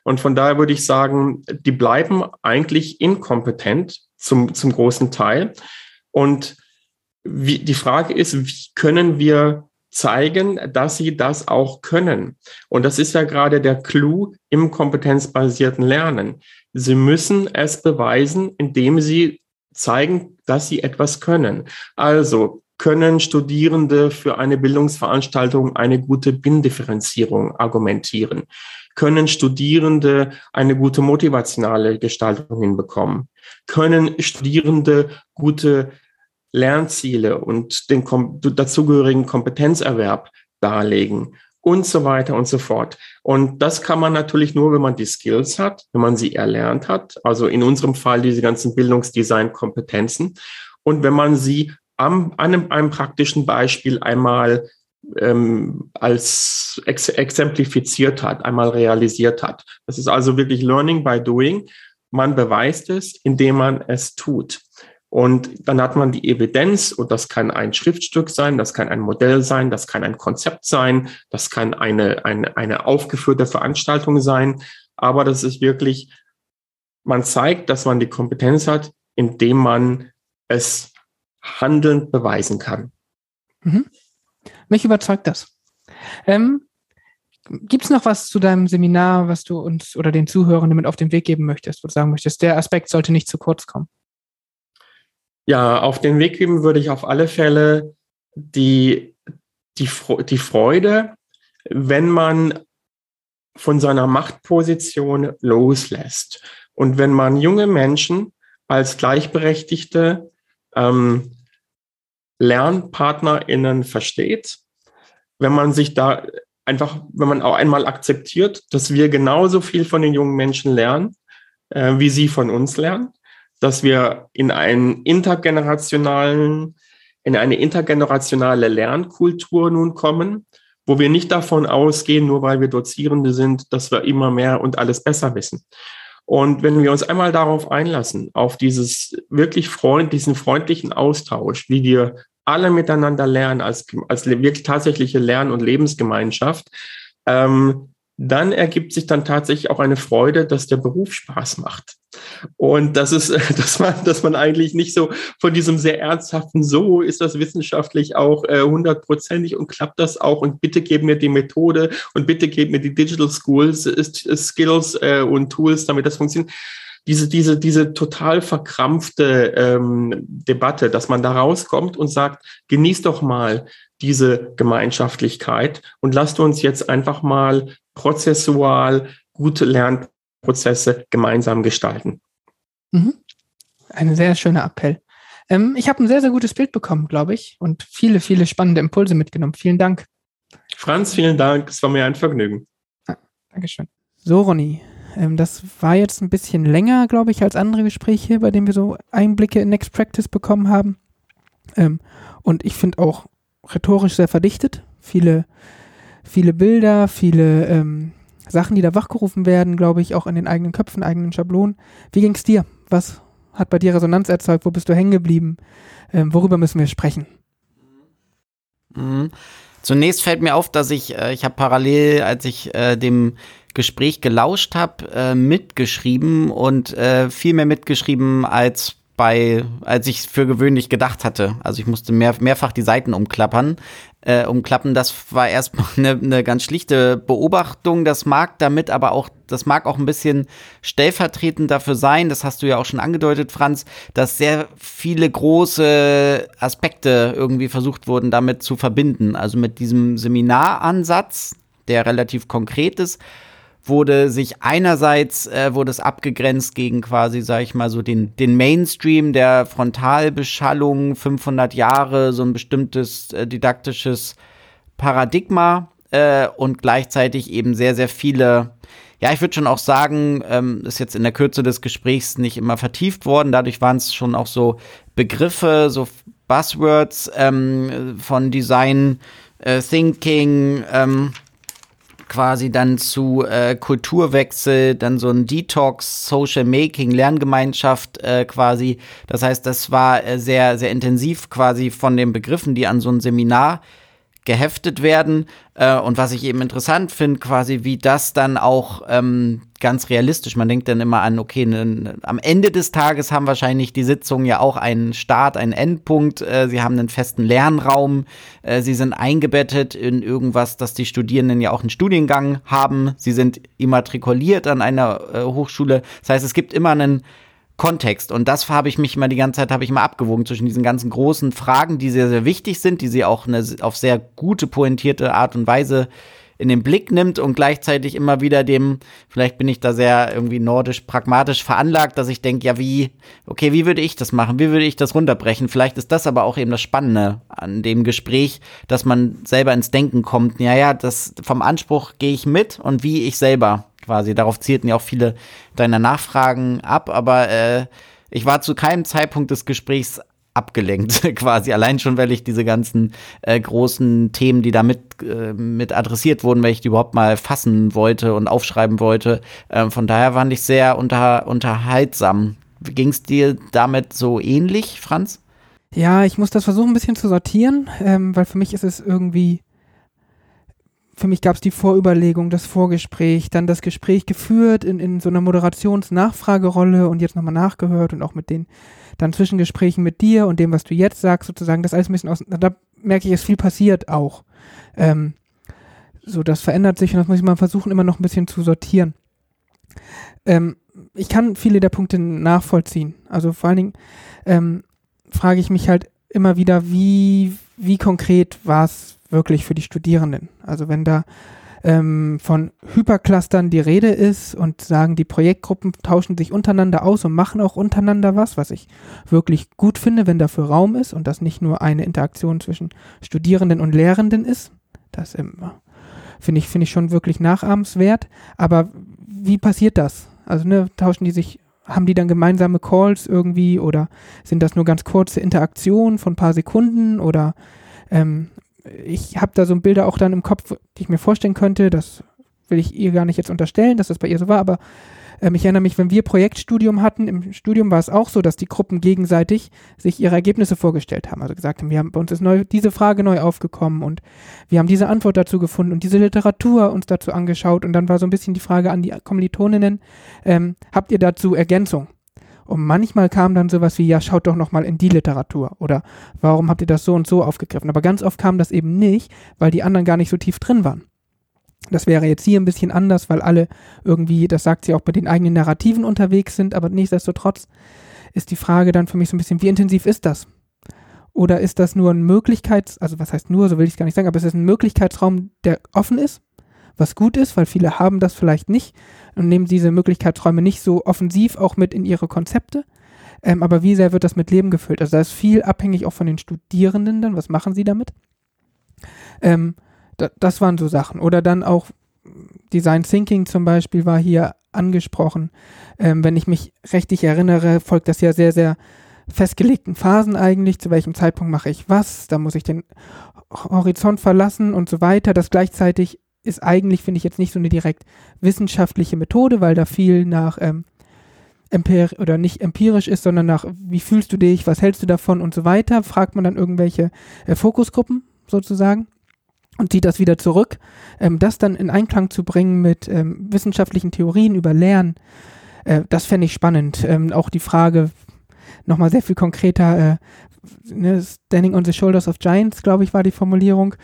Speaker 3: Und von daher würde ich sagen, die bleiben eigentlich inkompetent zum, zum großen Teil. Und wie, die Frage ist, wie können wir zeigen, dass sie das auch können. Und das ist ja gerade der Clou im kompetenzbasierten Lernen. Sie müssen es beweisen, indem sie zeigen, dass sie etwas können. Also können Studierende für eine Bildungsveranstaltung eine gute Bindifferenzierung argumentieren? Können Studierende eine gute motivationale Gestaltung hinbekommen? Können Studierende gute Lernziele und den dazugehörigen Kompetenzerwerb darlegen und so weiter und so fort. Und das kann man natürlich nur, wenn man die Skills hat, wenn man sie erlernt hat, also in unserem Fall diese ganzen Bildungsdesign-Kompetenzen und wenn man sie am, an einem, einem praktischen Beispiel einmal ähm, als ex exemplifiziert hat, einmal realisiert hat. Das ist also wirklich Learning by Doing. Man beweist es, indem man es tut. Und dann hat man die Evidenz und das kann ein Schriftstück sein, das kann ein Modell sein, das kann ein Konzept sein, das kann eine, eine, eine aufgeführte Veranstaltung sein. Aber das ist wirklich, man zeigt, dass man die Kompetenz hat, indem man es handelnd beweisen kann.
Speaker 2: Mhm. Mich überzeugt das. Ähm, Gibt es noch was zu deinem Seminar, was du uns oder den Zuhörern mit auf den Weg geben möchtest, wo du sagen möchtest, der Aspekt sollte nicht zu kurz kommen?
Speaker 3: Ja, auf den Weg geben würde ich auf alle Fälle die, die, die Freude, wenn man von seiner Machtposition loslässt. Und wenn man junge Menschen als gleichberechtigte ähm, LernpartnerInnen versteht, wenn man sich da einfach, wenn man auch einmal akzeptiert, dass wir genauso viel von den jungen Menschen lernen, äh, wie sie von uns lernen dass wir in einen intergenerationalen, in eine intergenerationale Lernkultur nun kommen, wo wir nicht davon ausgehen, nur weil wir Dozierende sind, dass wir immer mehr und alles besser wissen. Und wenn wir uns einmal darauf einlassen, auf dieses wirklich freund, diesen freundlichen Austausch, wie wir alle miteinander lernen als, als wirklich tatsächliche Lern- und Lebensgemeinschaft, ähm, dann ergibt sich dann tatsächlich auch eine Freude, dass der Beruf Spaß macht. Und das ist, dass man, dass man eigentlich nicht so von diesem sehr ernsthaften, so ist das wissenschaftlich auch äh, hundertprozentig äh, und klappt das auch und bitte geben mir die Methode und bitte geben mir die Digital Schools, ist, ist Skills äh, und Tools, damit das funktioniert. Diese, diese, diese total verkrampfte ähm, Debatte, dass man da rauskommt und sagt, genieß doch mal diese Gemeinschaftlichkeit und lasst uns jetzt einfach mal prozessual gute Lernprozesse gemeinsam gestalten.
Speaker 2: Mhm. Ein sehr schöner Appell. Ähm, ich habe ein sehr, sehr gutes Bild bekommen, glaube ich, und viele, viele spannende Impulse mitgenommen. Vielen Dank.
Speaker 3: Franz, vielen Dank. Es war mir ein Vergnügen.
Speaker 2: Ah, Dankeschön. So, Ronny, ähm, das war jetzt ein bisschen länger, glaube ich, als andere Gespräche, bei denen wir so Einblicke in Next Practice bekommen haben. Ähm, und ich finde auch rhetorisch sehr verdichtet. Viele, viele Bilder, viele ähm, Sachen, die da wachgerufen werden, glaube ich, auch in den eigenen Köpfen, eigenen Schablonen. Wie ging es dir? Was hat bei dir Resonanz erzeugt? Wo bist du hängen geblieben? Ähm, worüber müssen wir sprechen?
Speaker 1: Mhm. Zunächst fällt mir auf, dass ich, äh, ich habe parallel, als ich äh, dem Gespräch gelauscht habe, äh, mitgeschrieben und äh, viel mehr mitgeschrieben als bei, als ich für gewöhnlich gedacht hatte. Also ich musste mehr, mehrfach die Seiten umklappern, äh, umklappen. Das war erstmal eine, eine ganz schlichte Beobachtung. Das mag damit aber auch, das mag auch ein bisschen stellvertretend dafür sein. Das hast du ja auch schon angedeutet, Franz, dass sehr viele große Aspekte irgendwie versucht wurden, damit zu verbinden. Also mit diesem Seminaransatz, der relativ konkret ist wurde sich einerseits äh, wurde es abgegrenzt gegen quasi, sag ich mal so den den Mainstream der Frontalbeschallung 500 Jahre so ein bestimmtes äh, didaktisches Paradigma äh, und gleichzeitig eben sehr sehr viele ja, ich würde schon auch sagen, ähm, ist jetzt in der Kürze des Gesprächs nicht immer vertieft worden. Dadurch waren es schon auch so Begriffe, so Buzzwords ähm, von Design äh, Thinking, ähm, quasi dann zu äh, Kulturwechsel, dann so ein Detox, Social Making, Lerngemeinschaft äh, quasi. Das heißt, das war äh, sehr, sehr intensiv quasi von den Begriffen, die an so ein Seminar geheftet werden. Äh, und was ich eben interessant finde, quasi wie das dann auch ähm, ganz realistisch, man denkt dann immer an, okay, ne, am Ende des Tages haben wahrscheinlich die Sitzungen ja auch einen Start, einen Endpunkt, äh, sie haben einen festen Lernraum, äh, sie sind eingebettet in irgendwas, dass die Studierenden ja auch einen Studiengang haben, sie sind immatrikuliert an einer äh, Hochschule. Das heißt, es gibt immer einen Kontext. Und das habe ich mich immer die ganze Zeit, habe ich immer abgewogen zwischen diesen ganzen großen Fragen, die sehr, sehr wichtig sind, die sie auch eine, auf sehr gute, pointierte Art und Weise in den Blick nimmt und gleichzeitig immer wieder dem, vielleicht bin ich da sehr irgendwie nordisch pragmatisch veranlagt, dass ich denke, ja, wie, okay, wie würde ich das machen? Wie würde ich das runterbrechen? Vielleicht ist das aber auch eben das Spannende an dem Gespräch, dass man selber ins Denken kommt. Ja, ja, das vom Anspruch gehe ich mit und wie ich selber quasi. Darauf zielten ja auch viele deiner Nachfragen ab, aber äh, ich war zu keinem Zeitpunkt des Gesprächs abgelenkt, quasi. Allein schon, weil ich diese ganzen äh, großen Themen, die da mit, äh, mit adressiert wurden, weil ich die überhaupt mal fassen wollte und aufschreiben wollte. Äh, von daher fand ich sehr unter, unterhaltsam. Ging es dir damit so ähnlich, Franz?
Speaker 2: Ja, ich muss das versuchen, ein bisschen zu sortieren, ähm, weil für mich ist es irgendwie für mich gab es die Vorüberlegung, das Vorgespräch, dann das Gespräch geführt in, in so einer Moderations-Nachfragerolle und jetzt nochmal nachgehört und auch mit den dann Zwischengesprächen mit dir und dem, was du jetzt sagst, sozusagen, das alles ein bisschen aus, da merke ich, es viel passiert auch. Ähm, so, das verändert sich und das muss ich mal versuchen, immer noch ein bisschen zu sortieren. Ähm, ich kann viele der Punkte nachvollziehen. Also vor allen Dingen ähm, frage ich mich halt immer wieder, wie, wie konkret war es wirklich für die Studierenden. Also wenn da ähm, von Hyperclustern die Rede ist und sagen, die Projektgruppen tauschen sich untereinander aus und machen auch untereinander was, was ich wirklich gut finde, wenn dafür Raum ist und das nicht nur eine Interaktion zwischen Studierenden und Lehrenden ist. Das finde ich, finde ich schon wirklich nachahmenswert. Aber wie passiert das? Also ne, tauschen die sich haben die dann gemeinsame Calls irgendwie oder sind das nur ganz kurze Interaktionen von ein paar Sekunden oder ähm, ich habe da so Bilder auch dann im Kopf, die ich mir vorstellen könnte, das will ich ihr gar nicht jetzt unterstellen, dass das bei ihr so war, aber ähm, ich erinnere mich, wenn wir Projektstudium hatten, im Studium war es auch so, dass die Gruppen gegenseitig sich ihre Ergebnisse vorgestellt haben. Also gesagt haben, wir haben bei uns ist neu, diese Frage neu aufgekommen und wir haben diese Antwort dazu gefunden und diese Literatur uns dazu angeschaut und dann war so ein bisschen die Frage an die Kommilitoninnen, ähm, habt ihr dazu Ergänzung? Und manchmal kam dann sowas wie, ja, schaut doch nochmal in die Literatur oder warum habt ihr das so und so aufgegriffen? Aber ganz oft kam das eben nicht, weil die anderen gar nicht so tief drin waren. Das wäre jetzt hier ein bisschen anders, weil alle irgendwie, das sagt sie auch bei den eigenen Narrativen unterwegs sind, aber nichtsdestotrotz ist die Frage dann für mich so ein bisschen, wie intensiv ist das? Oder ist das nur ein Möglichkeits-, also was heißt nur, so will ich es gar nicht sagen, aber es ist ein Möglichkeitsraum, der offen ist, was gut ist, weil viele haben das vielleicht nicht und nehmen diese Möglichkeitsräume nicht so offensiv auch mit in ihre Konzepte. Ähm, aber wie sehr wird das mit Leben gefüllt? Also da ist viel abhängig auch von den Studierenden dann. Was machen sie damit? Ähm, da, das waren so Sachen. Oder dann auch Design Thinking zum Beispiel war hier angesprochen. Ähm, wenn ich mich richtig erinnere, folgt das ja sehr, sehr festgelegten Phasen eigentlich. Zu welchem Zeitpunkt mache ich was? Da muss ich den Horizont verlassen und so weiter. Das gleichzeitig ist eigentlich, finde ich, jetzt nicht so eine direkt wissenschaftliche Methode, weil da viel nach ähm, empir oder nicht empirisch ist, sondern nach, wie fühlst du dich, was hältst du davon und so weiter, fragt man dann irgendwelche äh, Fokusgruppen sozusagen und zieht das wieder zurück. Ähm, das dann in Einklang zu bringen mit ähm, wissenschaftlichen Theorien über Lernen, äh, das fände ich spannend. Ähm, auch die Frage, nochmal sehr viel konkreter, äh, ne, Standing on the Shoulders of Giants, glaube ich, war die Formulierung.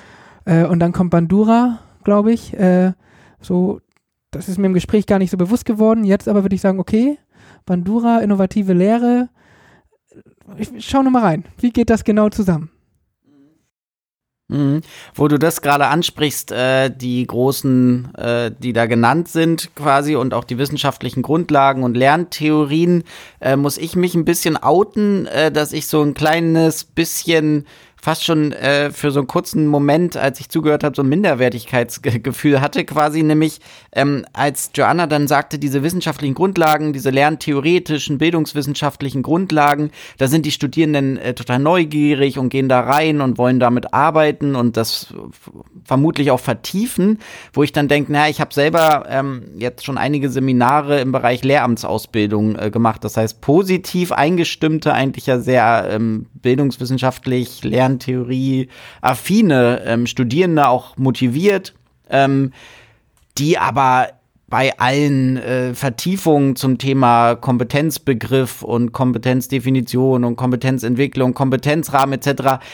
Speaker 2: Äh, und dann kommt Bandura, glaube ich. Äh, so, das ist mir im Gespräch gar nicht so bewusst geworden. Jetzt aber würde ich sagen, okay, Bandura, innovative Lehre. Ich schau nochmal rein. Wie geht das genau zusammen?
Speaker 1: Mhm. Wo du das gerade ansprichst, äh, die großen, äh, die da genannt sind quasi und auch die wissenschaftlichen Grundlagen und Lerntheorien, äh, muss ich mich ein bisschen outen, äh, dass ich so ein kleines bisschen fast schon äh, für so einen kurzen Moment, als ich zugehört habe, so ein Minderwertigkeitsgefühl hatte, quasi nämlich, ähm, als Joanna dann sagte, diese wissenschaftlichen Grundlagen, diese lerntheoretischen, bildungswissenschaftlichen Grundlagen, da sind die Studierenden äh, total neugierig und gehen da rein und wollen damit arbeiten und das vermutlich auch vertiefen, wo ich dann denke, naja, ich habe selber ähm, jetzt schon einige Seminare im Bereich Lehramtsausbildung äh, gemacht, das heißt positiv eingestimmte, eigentlich ja sehr ähm, bildungswissenschaftlich, Lerntheorie affine ähm, Studierende auch motiviert, ähm, die aber bei allen äh, Vertiefungen zum Thema Kompetenzbegriff und Kompetenzdefinition und Kompetenzentwicklung, Kompetenzrahmen etc.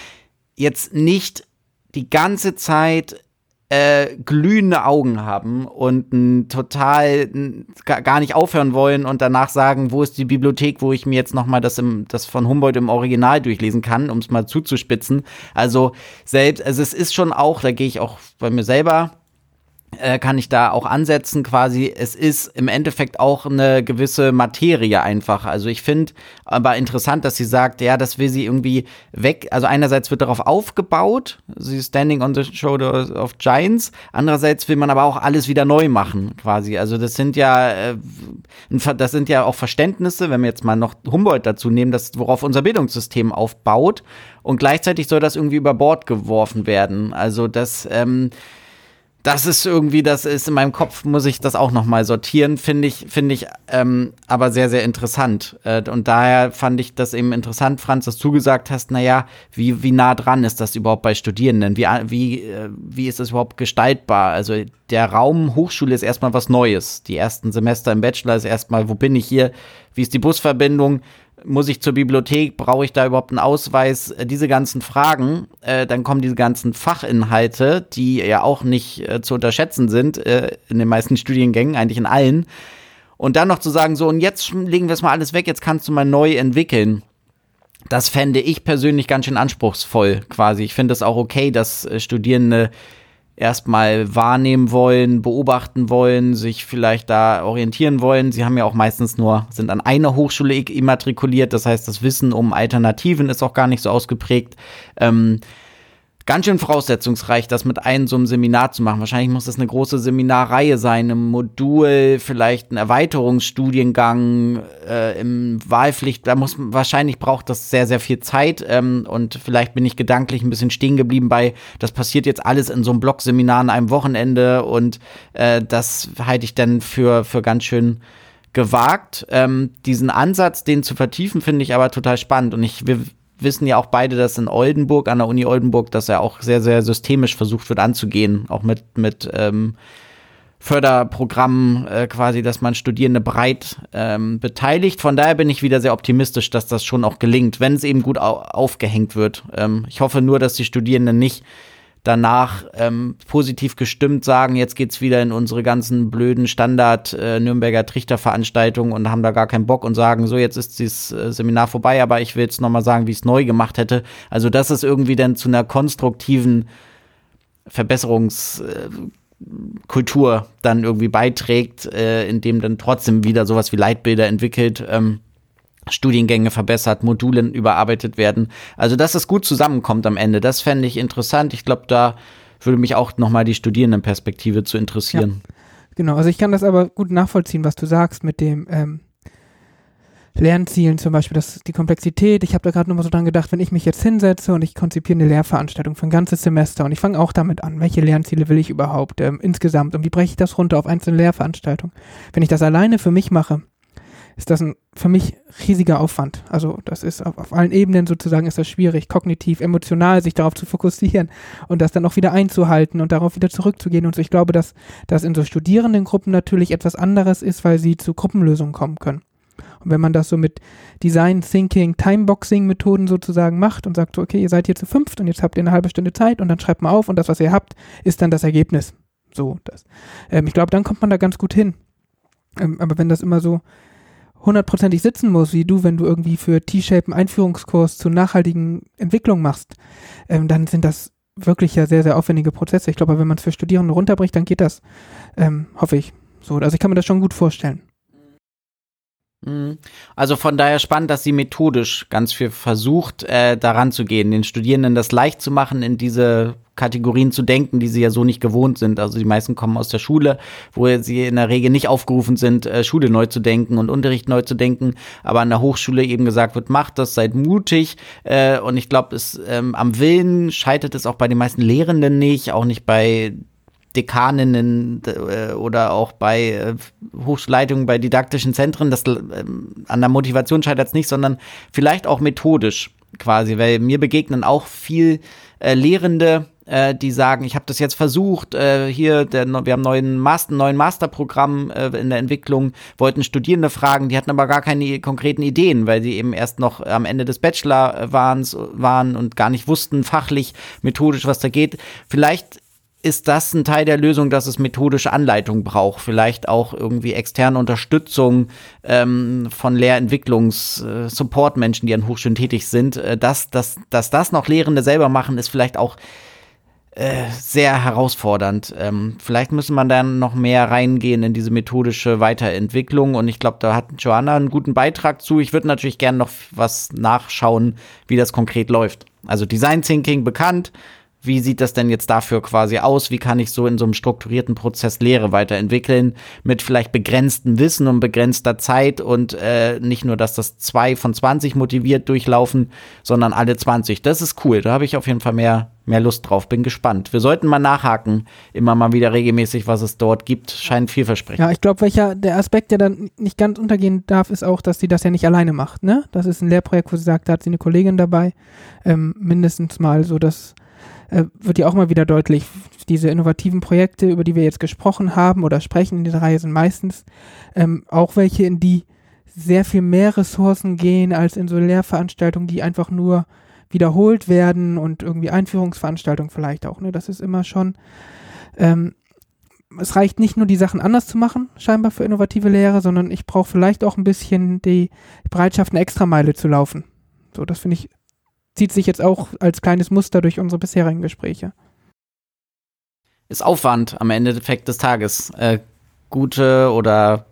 Speaker 1: jetzt nicht die ganze Zeit äh, glühende Augen haben und n, total n, gar nicht aufhören wollen und danach sagen, wo ist die Bibliothek, wo ich mir jetzt noch mal das, das von Humboldt im Original durchlesen kann, um es mal zuzuspitzen. Also selbst, also es ist schon auch, da gehe ich auch bei mir selber kann ich da auch ansetzen quasi. Es ist im Endeffekt auch eine gewisse Materie einfach. Also ich finde aber interessant, dass sie sagt, ja, das will sie irgendwie weg. Also einerseits wird darauf aufgebaut, sie ist standing on the shoulder of giants. Andererseits will man aber auch alles wieder neu machen quasi. Also das sind ja, äh, das sind ja auch Verständnisse, wenn wir jetzt mal noch Humboldt dazu nehmen, das worauf unser Bildungssystem aufbaut. Und gleichzeitig soll das irgendwie über Bord geworfen werden. Also das, ähm, das ist irgendwie, das ist in meinem Kopf, muss ich das auch nochmal sortieren, finde ich, finde ich ähm, aber sehr, sehr interessant. Äh, und daher fand ich das eben interessant, Franz, dass du gesagt hast, naja, wie, wie nah dran ist das überhaupt bei Studierenden? Wie, wie, äh, wie ist das überhaupt gestaltbar? Also der Raum Hochschule ist erstmal was Neues. Die ersten Semester im Bachelor ist erstmal, wo bin ich hier? Wie ist die Busverbindung? Muss ich zur Bibliothek, brauche ich da überhaupt einen Ausweis, äh, diese ganzen Fragen, äh, dann kommen diese ganzen Fachinhalte, die ja auch nicht äh, zu unterschätzen sind äh, in den meisten Studiengängen, eigentlich in allen. Und dann noch zu sagen, so, und jetzt legen wir es mal alles weg, jetzt kannst du mal neu entwickeln. Das fände ich persönlich ganz schön anspruchsvoll, quasi. Ich finde es auch okay, dass äh, Studierende erstmal wahrnehmen wollen, beobachten wollen, sich vielleicht da orientieren wollen. Sie haben ja auch meistens nur, sind an einer Hochschule immatrikuliert, das heißt, das Wissen um Alternativen ist auch gar nicht so ausgeprägt. Ähm, ganz schön voraussetzungsreich, das mit einem so einem Seminar zu machen. Wahrscheinlich muss das eine große Seminarreihe sein, ein Modul, vielleicht ein Erweiterungsstudiengang äh, im Wahlpflicht. Da muss wahrscheinlich braucht das sehr, sehr viel Zeit. Ähm, und vielleicht bin ich gedanklich ein bisschen stehen geblieben bei, das passiert jetzt alles in so einem Blogseminar an einem Wochenende und äh, das halte ich dann für, für ganz schön gewagt. Ähm, diesen Ansatz, den zu vertiefen, finde ich aber total spannend. Und ich, wir wissen ja auch beide, dass in Oldenburg, an der Uni Oldenburg, dass er auch sehr, sehr systemisch versucht wird anzugehen, auch mit, mit ähm, Förderprogrammen äh, quasi, dass man Studierende breit ähm, beteiligt. Von daher bin ich wieder sehr optimistisch, dass das schon auch gelingt, wenn es eben gut au aufgehängt wird. Ähm, ich hoffe nur, dass die Studierenden nicht danach ähm, positiv gestimmt sagen, jetzt geht's wieder in unsere ganzen blöden Standard äh, Nürnberger Trichterveranstaltungen und haben da gar keinen Bock und sagen, so jetzt ist dieses äh, Seminar vorbei, aber ich will jetzt noch mal sagen, wie ich es neu gemacht hätte. Also dass es irgendwie dann zu einer konstruktiven Verbesserungskultur äh, dann irgendwie beiträgt, äh, indem dann trotzdem wieder sowas wie Leitbilder entwickelt. Ähm, Studiengänge verbessert, Modulen überarbeitet werden. Also, dass es gut zusammenkommt am Ende, das fände ich interessant. Ich glaube, da würde mich auch nochmal die Studierendenperspektive zu interessieren.
Speaker 2: Ja, genau, also ich kann das aber gut nachvollziehen, was du sagst mit dem ähm, Lernzielen zum Beispiel, das die Komplexität. Ich habe da gerade nochmal so dran gedacht, wenn ich mich jetzt hinsetze und ich konzipiere eine Lehrveranstaltung für ein ganzes Semester und ich fange auch damit an, welche Lernziele will ich überhaupt ähm, insgesamt und wie breche ich das runter auf einzelne Lehrveranstaltungen. Wenn ich das alleine für mich mache, ist das ein für mich riesiger Aufwand. Also das ist auf, auf, allen Ebenen sozusagen ist das schwierig, kognitiv, emotional sich darauf zu fokussieren und das dann auch wieder einzuhalten und darauf wieder zurückzugehen. Und so. ich glaube, dass das in so Studierendengruppen natürlich etwas anderes ist, weil sie zu Gruppenlösungen kommen können. Und wenn man das so mit Design Thinking, Timeboxing Methoden sozusagen macht und sagt okay, ihr seid hier zu fünft und jetzt habt ihr eine halbe Stunde Zeit und dann schreibt mal auf und das, was ihr habt, ist dann das Ergebnis. So, das. Ähm, ich glaube, dann kommt man da ganz gut hin. Ähm, aber wenn das immer so hundertprozentig sitzen muss, wie du, wenn du irgendwie für T-Shape einen Einführungskurs zur nachhaltigen Entwicklung machst, ähm, dann sind das wirklich ja sehr, sehr aufwendige Prozesse. Ich glaube, wenn man es für Studierende runterbricht, dann geht das, ähm, hoffe ich. So, also ich kann mir das schon gut vorstellen.
Speaker 1: Mhm. Also von daher spannend, dass sie methodisch ganz viel versucht, äh, daran zu gehen, den Studierenden das leicht zu machen, in diese Kategorien zu denken, die sie ja so nicht gewohnt sind. Also die meisten kommen aus der Schule, wo sie in der Regel nicht aufgerufen sind, äh, Schule neu zu denken und Unterricht neu zu denken, aber an der Hochschule eben gesagt wird, macht das, seid mutig. Äh, und ich glaube, es ähm, am Willen scheitert es auch bei den meisten Lehrenden nicht, auch nicht bei Dekaninnen äh, oder auch bei äh, Hochschulleitungen, bei didaktischen Zentren, das äh, an der Motivation scheitert es nicht, sondern vielleicht auch methodisch quasi, weil mir begegnen auch viel äh, Lehrende, äh, die sagen, ich habe das jetzt versucht, äh, hier, der, wir haben neuen Master, neuen Masterprogramm äh, in der Entwicklung, wollten Studierende fragen, die hatten aber gar keine konkreten Ideen, weil sie eben erst noch am Ende des Bachelor waren, waren und gar nicht wussten, fachlich, methodisch, was da geht. Vielleicht ist das ein Teil der Lösung, dass es methodische Anleitung braucht, vielleicht auch irgendwie externe Unterstützung ähm, von Lehrentwicklungs-Support-Menschen, äh, die an Hochschulen tätig sind. Äh, dass, dass, dass das noch Lehrende selber machen, ist vielleicht auch äh, sehr herausfordernd. Ähm, vielleicht müssen man dann noch mehr reingehen in diese methodische Weiterentwicklung und ich glaube, da hat Joanna einen guten Beitrag zu. Ich würde natürlich gerne noch was nachschauen, wie das konkret läuft. Also Design Thinking bekannt, wie sieht das denn jetzt dafür quasi aus? Wie kann ich so in so einem strukturierten Prozess Lehre weiterentwickeln mit vielleicht begrenztem Wissen und begrenzter Zeit und äh, nicht nur, dass das zwei von 20 motiviert durchlaufen, sondern alle 20. Das ist cool. Da habe ich auf jeden Fall mehr, mehr Lust drauf. Bin gespannt. Wir sollten mal nachhaken, immer mal wieder regelmäßig, was es dort gibt. Scheint vielversprechend.
Speaker 2: Ja, ich glaube, welcher der Aspekt, der dann nicht ganz untergehen darf, ist auch, dass sie das ja nicht alleine macht. Ne? Das ist ein Lehrprojekt, wo sie sagt, da hat sie eine Kollegin dabei. Ähm, mindestens mal so, dass äh, wird ja auch mal wieder deutlich, diese innovativen Projekte, über die wir jetzt gesprochen haben oder sprechen in dieser Reihe, sind meistens ähm, auch welche, in die sehr viel mehr Ressourcen gehen als in so Lehrveranstaltungen, die einfach nur wiederholt werden und irgendwie Einführungsveranstaltungen vielleicht auch. Ne? Das ist immer schon. Ähm, es reicht nicht nur, die Sachen anders zu machen, scheinbar für innovative Lehre, sondern ich brauche vielleicht auch ein bisschen die Bereitschaft, eine Extrameile zu laufen. So, das finde ich zieht sich jetzt auch als kleines Muster durch unsere bisherigen Gespräche.
Speaker 1: Ist Aufwand am Endeffekt des Tages. Äh, gute oder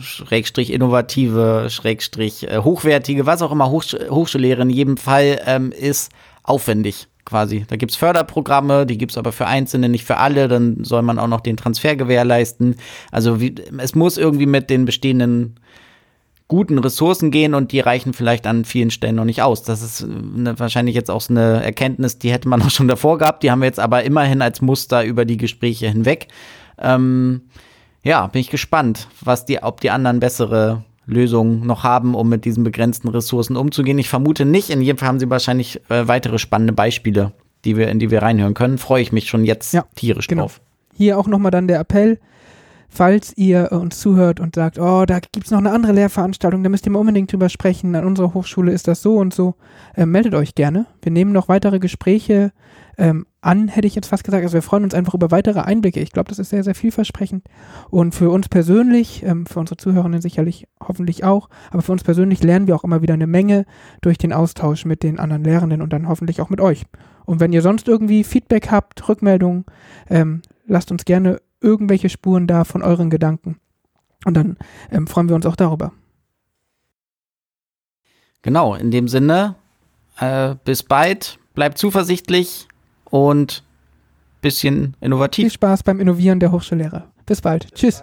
Speaker 1: Schrägstrich innovative, Schrägstrich äh, hochwertige, was auch immer Hochsch Hochschullehre in jedem Fall ähm, ist aufwendig. quasi. Da gibt's Förderprogramme, die gibt's aber für Einzelne, nicht für alle. Dann soll man auch noch den Transfer gewährleisten. Also wie, es muss irgendwie mit den bestehenden guten Ressourcen gehen und die reichen vielleicht an vielen Stellen noch nicht aus. Das ist eine, wahrscheinlich jetzt auch so eine Erkenntnis, die hätte man auch schon davor gehabt. Die haben wir jetzt aber immerhin als Muster über die Gespräche hinweg. Ähm, ja, bin ich gespannt, was die, ob die anderen bessere Lösungen noch haben, um mit diesen begrenzten Ressourcen umzugehen. Ich vermute nicht. In jedem Fall haben sie wahrscheinlich äh, weitere spannende Beispiele, die wir, in die wir reinhören können. Freue ich mich schon jetzt ja, tierisch genau. drauf.
Speaker 2: Hier auch nochmal dann der Appell. Falls ihr uns zuhört und sagt, oh, da gibt es noch eine andere Lehrveranstaltung, da müsst ihr mal unbedingt drüber sprechen, an unserer Hochschule ist das so und so, äh, meldet euch gerne. Wir nehmen noch weitere Gespräche ähm, an, hätte ich jetzt fast gesagt. Also wir freuen uns einfach über weitere Einblicke. Ich glaube, das ist sehr, sehr vielversprechend. Und für uns persönlich, ähm, für unsere Zuhörerinnen sicherlich hoffentlich auch, aber für uns persönlich lernen wir auch immer wieder eine Menge durch den Austausch mit den anderen Lehrenden und dann hoffentlich auch mit euch. Und wenn ihr sonst irgendwie Feedback habt, Rückmeldungen, ähm, lasst uns gerne irgendwelche Spuren da von euren Gedanken. Und dann ähm, freuen wir uns auch darüber.
Speaker 1: Genau, in dem Sinne, äh, bis bald, bleibt zuversichtlich und bisschen innovativ.
Speaker 2: Viel Spaß beim Innovieren der Hochschullehrer. Bis bald. Tschüss.